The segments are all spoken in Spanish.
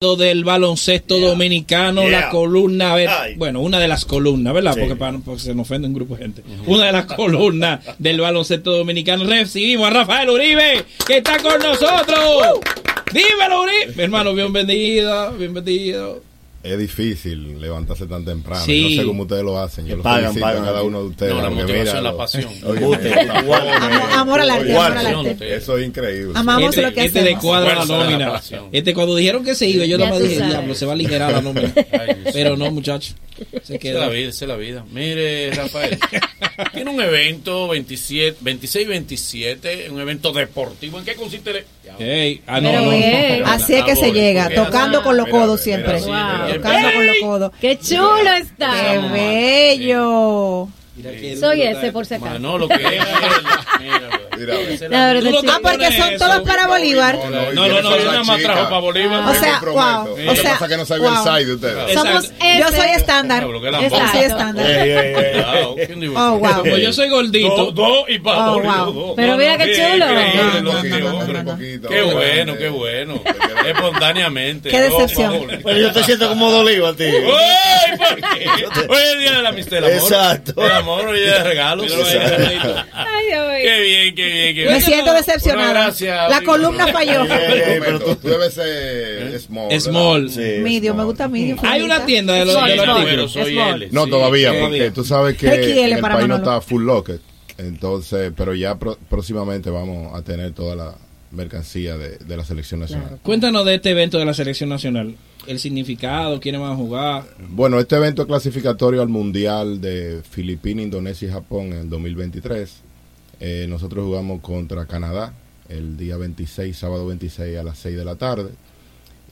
del baloncesto Yeah. dominicano, Yeah. la columna, a ver, bueno, una de las columnas, ¿verdad? Sí. Porque, para, porque se nos ofende un grupo de gente. Una de las columnas del baloncesto dominicano. Recibimos a Rafael Uribe, que está con nosotros. Dímelo, Uribe. Mi hermano, bienvenido, bienvenido. Es difícil levantarse tan temprano. Sí. Yo No sé cómo ustedes lo hacen. Yo Que los pagan, felicito pagan a cada uno de ustedes. No, la motivación, mira, la lo- pasión. Oye. Amor- amor al arte, amor al arte. te- Eso es increíble. Amamos Este, lo que este hacemos. cuadra la la nómina. pasión. Este, cuando dijeron que se iba, yo nomás tú dije, diablo, se va a aligerar la nómina. Pero no, muchacho. Se Esa es la queda. vida, esa es la vida. Mire, Rafael, tiene un evento 27, 26 27, un evento deportivo. ¿En qué consiste? el- Ey, ah, no, Pero no. bien. Así es que se llega, tocando con los codos siempre. Tocando con los codos. ¡Qué chulo está! ¡Qué bello! Soy ese, por si acaso. Manolo, que es él. Mira, Ah, porque son todos para Bolívar. No, No, no, yo nada más trajo para Bolívar. O sea, wow. Lo O que sea, que no sabía el wow. side de ustedes. Somos Yo soy estándar. Yo soy estándar. Ey, ey, ey. Cuidado, ¿quién dijo Oh, eso? wow. Como yo soy gordito. Dos, y para Oh, Bolívar. Pero mira qué chulo. Qué bueno, qué bueno. Espontáneamente. Qué decepción. Bolívar. Pero yo te siento como. ¿Por qué? Hoy es el día de la amistad, el amor. Exacto. El amor, hoy es de mío. Qué bien, qué bien, bien. Me siento decepcionada. Bueno, gracias. La columna falló. Pero tú, debes ser small. ¿verdad? Small. Sí, Medium, me small. gusta medium. Hay una tienda de los, de los Small. Pero soy Small. L. No, sí. todavía, todavía. porque tú sabes que XL el para país no está full locket. Entonces, pero ya pro- próximamente vamos a tener toda la mercancía de, de la selección nacional. Cuéntanos de este evento de la selección nacional. El significado, quiénes van a jugar. Bueno, este evento es clasificatorio al Mundial de Filipinas, Indonesia y Japón en el 2023. Eh, nosotros jugamos contra Canadá el día 26, sábado 26 a las 6 de la tarde.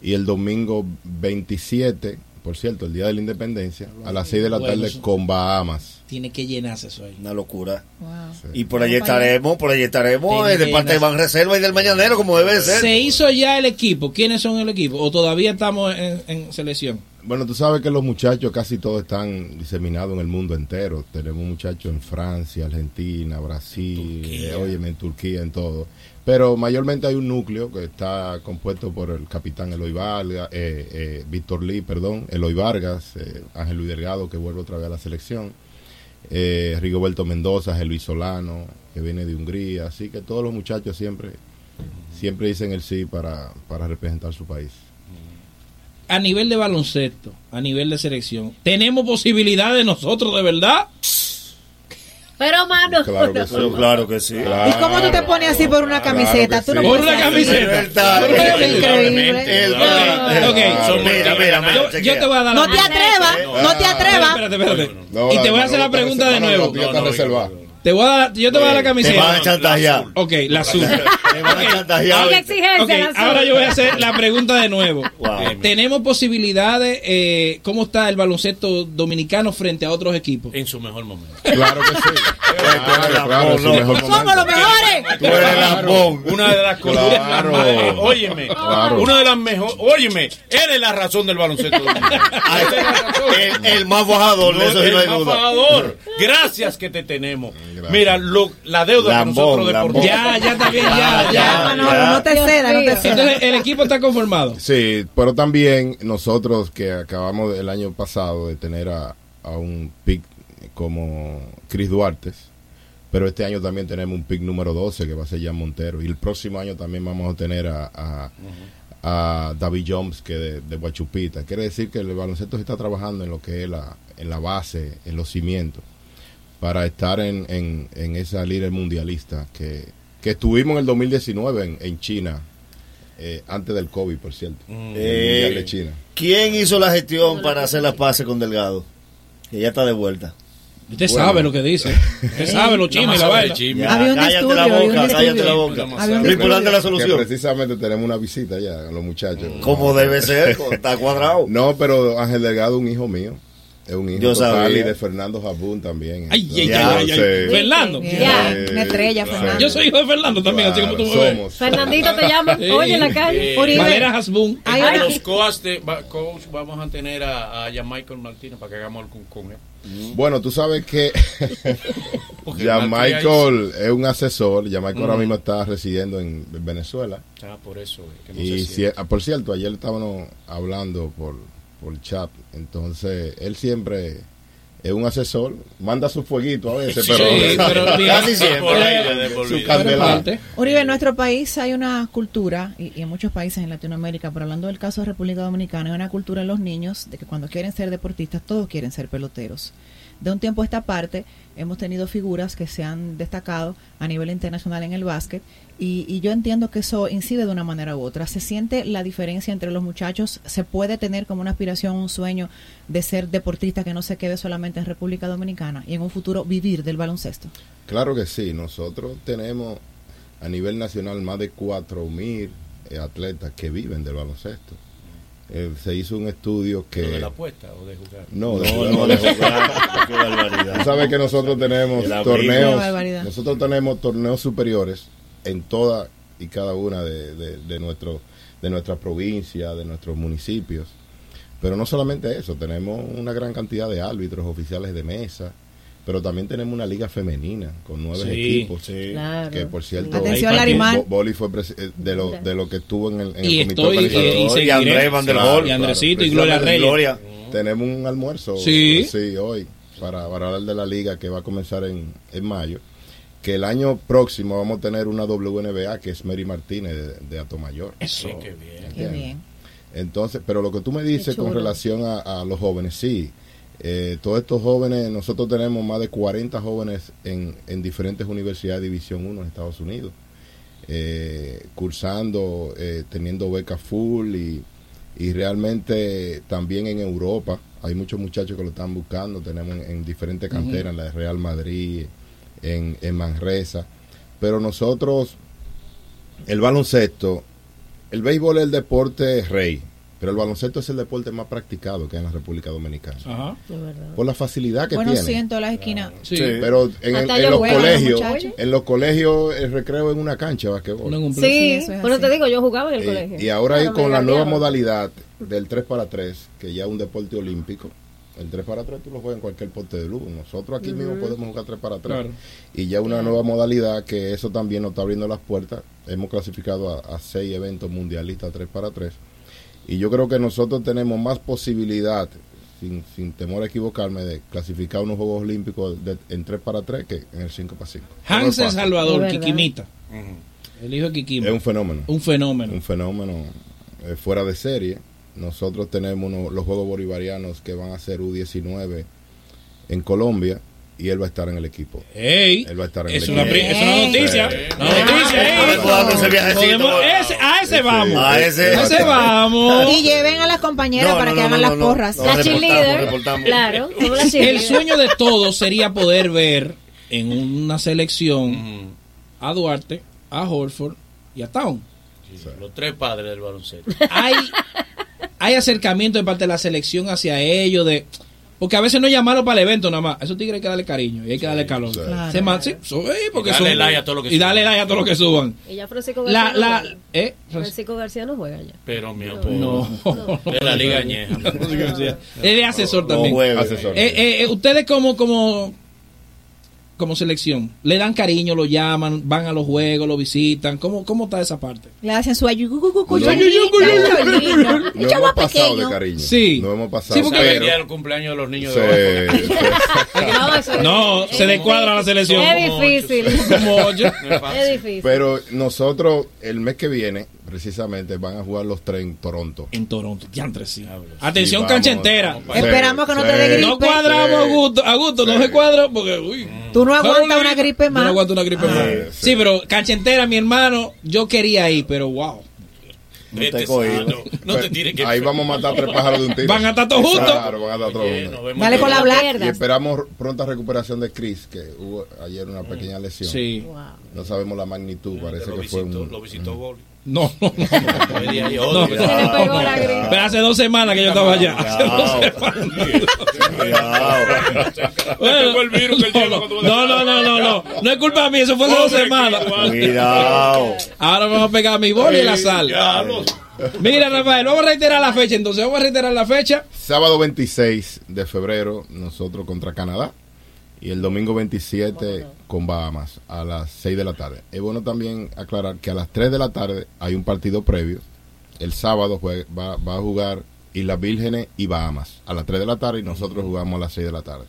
Y el domingo 27, por cierto, el día de la independencia, a las 6 de la tarde con Bahamas. Tiene que llenarse eso ahí. Una locura. Wow. Y por allí estaremos, por allí estaremos, eh, de parte de llenar. Ban Reserva y del Mañanero, como debe ser. ¿Se hizo ya el equipo? ¿Quiénes son el equipo? ¿O todavía estamos en, en selección? Bueno, tú sabes que los muchachos casi todos están diseminados en el mundo entero. Tenemos muchachos en Francia, Argentina, Brasil, eh, óyeme, en Turquía, en todo. Pero mayormente hay un núcleo que está compuesto por el capitán Eloy Vargas, eh, eh, Víctor Lee, perdón, Eloy Vargas, eh, Ángel Luis Delgado, que vuelve otra vez a la selección, eh, Rigoberto Mendoza, Ángel Luis Solano, que viene de Hungría. Así que todos los muchachos siempre, siempre dicen el sí para, para representar su país. A nivel de baloncesto, a nivel de selección, ¿tenemos posibilidades nosotros de verdad? Pero, mano. Claro que sí. Pero claro que sí. ¿Y cómo tú te pones así por una Claro camiseta? que Tú no sí. Por una camiseta. Es increíble. Mira, mira, mira, Yo, te voy a dar la No te atrevas, no te atrevas. Espérate, espérate. No, y la te voy a hacer la pregunta de nuevo. la. Te voy a dar, yo te voy a dar la camiseta. la. Te van a chantajear. Ok, la azul. ahora yo voy a hacer la pregunta de nuevo. Wow. ¿Tenemos posibilidades? Eh, ¿Cómo está el baloncesto dominicano frente a otros equipos? En su mejor momento. Claro que sí. Claro, claro, mejor Somos los mejores. Tú eres. Una de las eh, Óyeme. Claro. Una de las mejores. Óyeme. Eres la razón del baloncesto. dominicano. El, el más bajador, eso sí el no hay más duda. pagador. Gracias que te tenemos. Gracias. Mira, lo- la deuda que nosotros deportistas. Ya, ya está bien, ya, Ya, ya. Manolo, no te Dios cedas, no te mío. cedas. Entonces, el equipo está conformado. Sí, pero también nosotros que acabamos el año pasado de tener a, a un pick como Chris Duarte, pero este año también tenemos un pick número 12 que va a ser Jan Montero. Y el próximo año también vamos a tener a, a, a David Jones, que de, de Guachupita. Quiere decir que el baloncesto se está trabajando en lo que es la, en la base, en los cimientos, para estar en, en, en esa líder mundialista que, que estuvimos en el 2019 en, en China, eh, antes del COVID, por cierto. El Mundial de China. ¿Quién hizo la gestión para hacer las paces con Delgado? Que ya está de vuelta. Usted sabe lo que dice. Usted sabe los chismes y la chisme. Ya, Había un cállate estudio, la había boca, cállate la boca. Es la Que solución. precisamente tenemos una visita ya a los muchachos. Como debe ser, está cuadrado. No, pero Ángel Delgado, un hijo mío. Es un hijo Yo total sabía. y de Fernando Jabún también. Ay, ay, ay, Ya, ay. Fernando. Ya. Eh, Una estrella, claro. Fernando. Yo soy hijo de Fernando también, así como tú me somos. Fernandito te llama, Sí. oye en la calle. Eh. Valera Hasbun. A los coach, de, coach vamos a tener a, a Michael Martínez para que hagamos el con él. Bueno, tú sabes que ahí- Michael es un asesor. Ya Michael ahora Mm. mismo está residiendo en Venezuela. Ah, por eso. eh, que no Y si- ah, por cierto, ayer estábamos hablando por, por chat. Entonces, él siempre es un asesor. Manda su fueguito a veces, Sí, pero. Casi siempre. Por ahí, de por su candela. Uribe, en nuestro país hay una cultura, y, y en muchos países en Latinoamérica, pero hablando del caso de República Dominicana, hay una cultura en los niños de que cuando quieren ser deportistas, todos quieren ser peloteros. De un tiempo a esta parte, hemos tenido figuras que se han destacado a nivel internacional en el básquet, y, y yo entiendo que eso incide de una manera u otra. ¿Se siente la diferencia entre los muchachos? ¿Se puede tener como una aspiración, un sueño de ser deportista que no se quede solamente en República Dominicana y en un futuro vivir del baloncesto? Claro que sí. Nosotros tenemos a nivel nacional más de 4.000 eh, atletas que viven del baloncesto. Eh, se hizo un estudio que... ¿Lo de la apuesta o de jugar? No, de- No, no, de jugar. Qué barbaridad. Tú sabes que nosotros tenemos torneos, nosotros tenemos torneos superiores en toda y cada una de, de, de nuestro, de nuestras provincias, de nuestros municipios. Pero no solamente eso, tenemos una gran cantidad de árbitros oficiales de mesa, pero también tenemos una liga femenina con nueve Sí, equipos. sí. Claro. Que por cierto, Atención. Bo- Boli fue eh, de lo, de lo que estuvo en el, en el Y comité estoy, y, organizador. y. Andrés Van der Claro, Bol. Y Andresito y Gloria Reyes. Gloria. Tenemos un almuerzo Sí. hoy para, para hablar de la liga que va a comenzar en, en mayo. Que el año próximo vamos a tener una WNBA que es Mary Martínez de, de Atomayor. Eso. Sí, qué bien. Qué bien. Entonces, pero lo que tú me dices con relación a, a los jóvenes, sí. Eh, todos estos jóvenes, nosotros tenemos más de 40 jóvenes en, en diferentes universidades de División 1 en Estados Unidos, eh, cursando, eh, teniendo becas full y, y realmente también en Europa. Hay muchos muchachos que lo están buscando, tenemos en, en diferentes canteras, en la de Real Madrid, en, en Manresa. Pero nosotros, el baloncesto, el béisbol es el deporte rey, pero el baloncesto es el deporte más practicado que hay en la República Dominicana. Ajá. De verdad. Por la facilidad que Bueno, tiene. sí, en todas las esquinas. Sí. Sí. Pero en, el- en los juego, colegios, en los colegios el recreo en una cancha de basquetbol. No en un Sí, Sí, eso es eso te digo, yo jugaba en el Eh, colegio. y ahora Claro, hay con la nueva modalidad del 3 para 3, que ya es un deporte olímpico. El 3 para 3 tú lo juegas en cualquier poste de luz. Nosotros aquí mismo podemos jugar 3 para 3. Claro. Y ya una nueva modalidad que eso también nos está abriendo las puertas. Hemos clasificado a, a seis eventos mundialistas 3 para 3. Y yo creo que nosotros tenemos más posibilidad, sin, sin temor a equivocarme, de clasificar unos Juegos Olímpicos de- en 3 para 3 que en el 5 para 5. Hans El Salvador. Kikimita. El hijo de Kikima. Es un fenómeno. Un fenómeno. un fenómeno eh, fuera de serie. Nosotros tenemos uno- los Juegos Bolivarianos que van a ser U19 en Colombia y él va a estar en el equipo. Ey, Él va a estar en es el una, equipo. es una noticia. Sí. Una noticia, ey. Ese a ese vamos. A ese. A ese vamos. Y lleven a las compañeras No, para no, que no, hagan no, las no. porras. No, La reportamos, cheerleader. Claro, la El sueño de todos sería poder ver en una selección a Duarte, a Horford y a Town. Sí, Los tres padres del baloncesto. Hay, hay acercamiento de parte de la selección hacia ellos, de porque a veces no es llamarlo para el evento nada más. A esos tigres hay que darle cariño y hay que darle calor. sí. Claro. Se man- sí, so- eh, porque Y darle son- like a todo lo que y suban. darle like a todo lo que suban. Y ya Francisco La, García. no la, juega. eh, Francisco García no juega ya. Pero mi no. De la Liga Añeja. Él es asesor No también. juegue. Asesor. Eh, eh, eh, ustedes como como como selección le dan cariño, lo llaman, van a los juegos, lo visitan. ¿Cómo, cómo está esa parte? Le hacen su ayucucucu, No. No hemos pasado de cariño. Sí. No hemos pasado. Sí, porque- pero- el día del cumpleaños de los niños Sí, de sí. No, se descuadra la selección. Es difícil. Como es difícil. Pero nosotros, el mes que viene, precisamente, van a jugar los tres en Toronto. En Toronto, sí. Diablo, sí. Atención, Sí, vamos, cancha entera. Esperamos que no te dé gripe. No cuadramos a gusto, a gusto, no se cuadra porque, uy. Tú no aguantas una gripe más. no aguanto una gripe Ah, más. sí. Sí, pero cancha entera, mi hermano, yo quería ir, pero wow. No te Vete cogido. sano. No te tires que Ahí vamos a matar tres pájaros de un tiro. Van a estar todos juntos. Claro, van a estar todos Oye, juntos. Dale con la pierdas. Y esperamos pronta recuperación de Chris, que hubo ayer una pequeña lesión. Sí. Wow. No sabemos la magnitud, parece lo que fue un... lo visitó Boli. No, no, no. Pero hace dos semanas que yo estaba allá. Hace dos semanas. Lleva no, no, no, no, no, no. Es culpa mía, eso fue hace dos semanas. Cuidado. Ahora vamos a pegar mi boli y la sal. Mira, Rafael, vamos a reiterar la fecha. Entonces, vamos a reiterar la fecha. Sábado 26 de febrero, nosotros contra Canadá. Y el domingo 27 con Bahamas a las 6 de la tarde. Es bueno también aclarar que a las 3 de la tarde hay un partido previo. El sábado jue- va, va a jugar Islas Vírgenes y Bahamas a las 3 de la tarde y nosotros jugamos a las 6 de la tarde.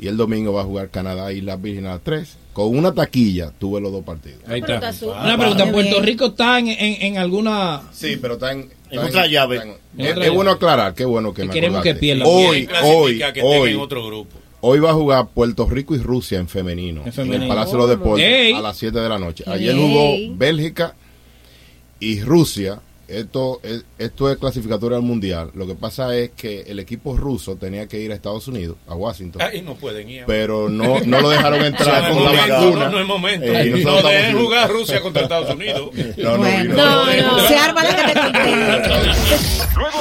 Y el domingo va a jugar Canadá y Islas Vírgenes a las 3. Con una taquilla tuve los dos partidos. Ahí está. Una pregunta, ¿Puerto. Rico está en, en, en alguna... Sí, pero está en, En otra llave. es, bueno aclarar, qué bueno que Que me queremos que pierda. Hoy, hoy, hoy, en otro grupo. Hoy va a jugar Puerto Rico y Rusia en femenino. En femenino. el Palacio de los Deportes Ey. a las 7 de la noche. Ayer Ey. jugó Bélgica y Rusia. Esto es, esto es clasificatoria al mundial. Lo que pasa es que el equipo ruso tenía que ir a Estados Unidos, a Washington. Ahí no pueden ir. Pero no, no lo dejaron entrar No, con no, la no, vacuna. No, no es momento. Eh, no aquí. jugar Rusia contra Estados Unidos. No, no. No, no. Se arma la que te.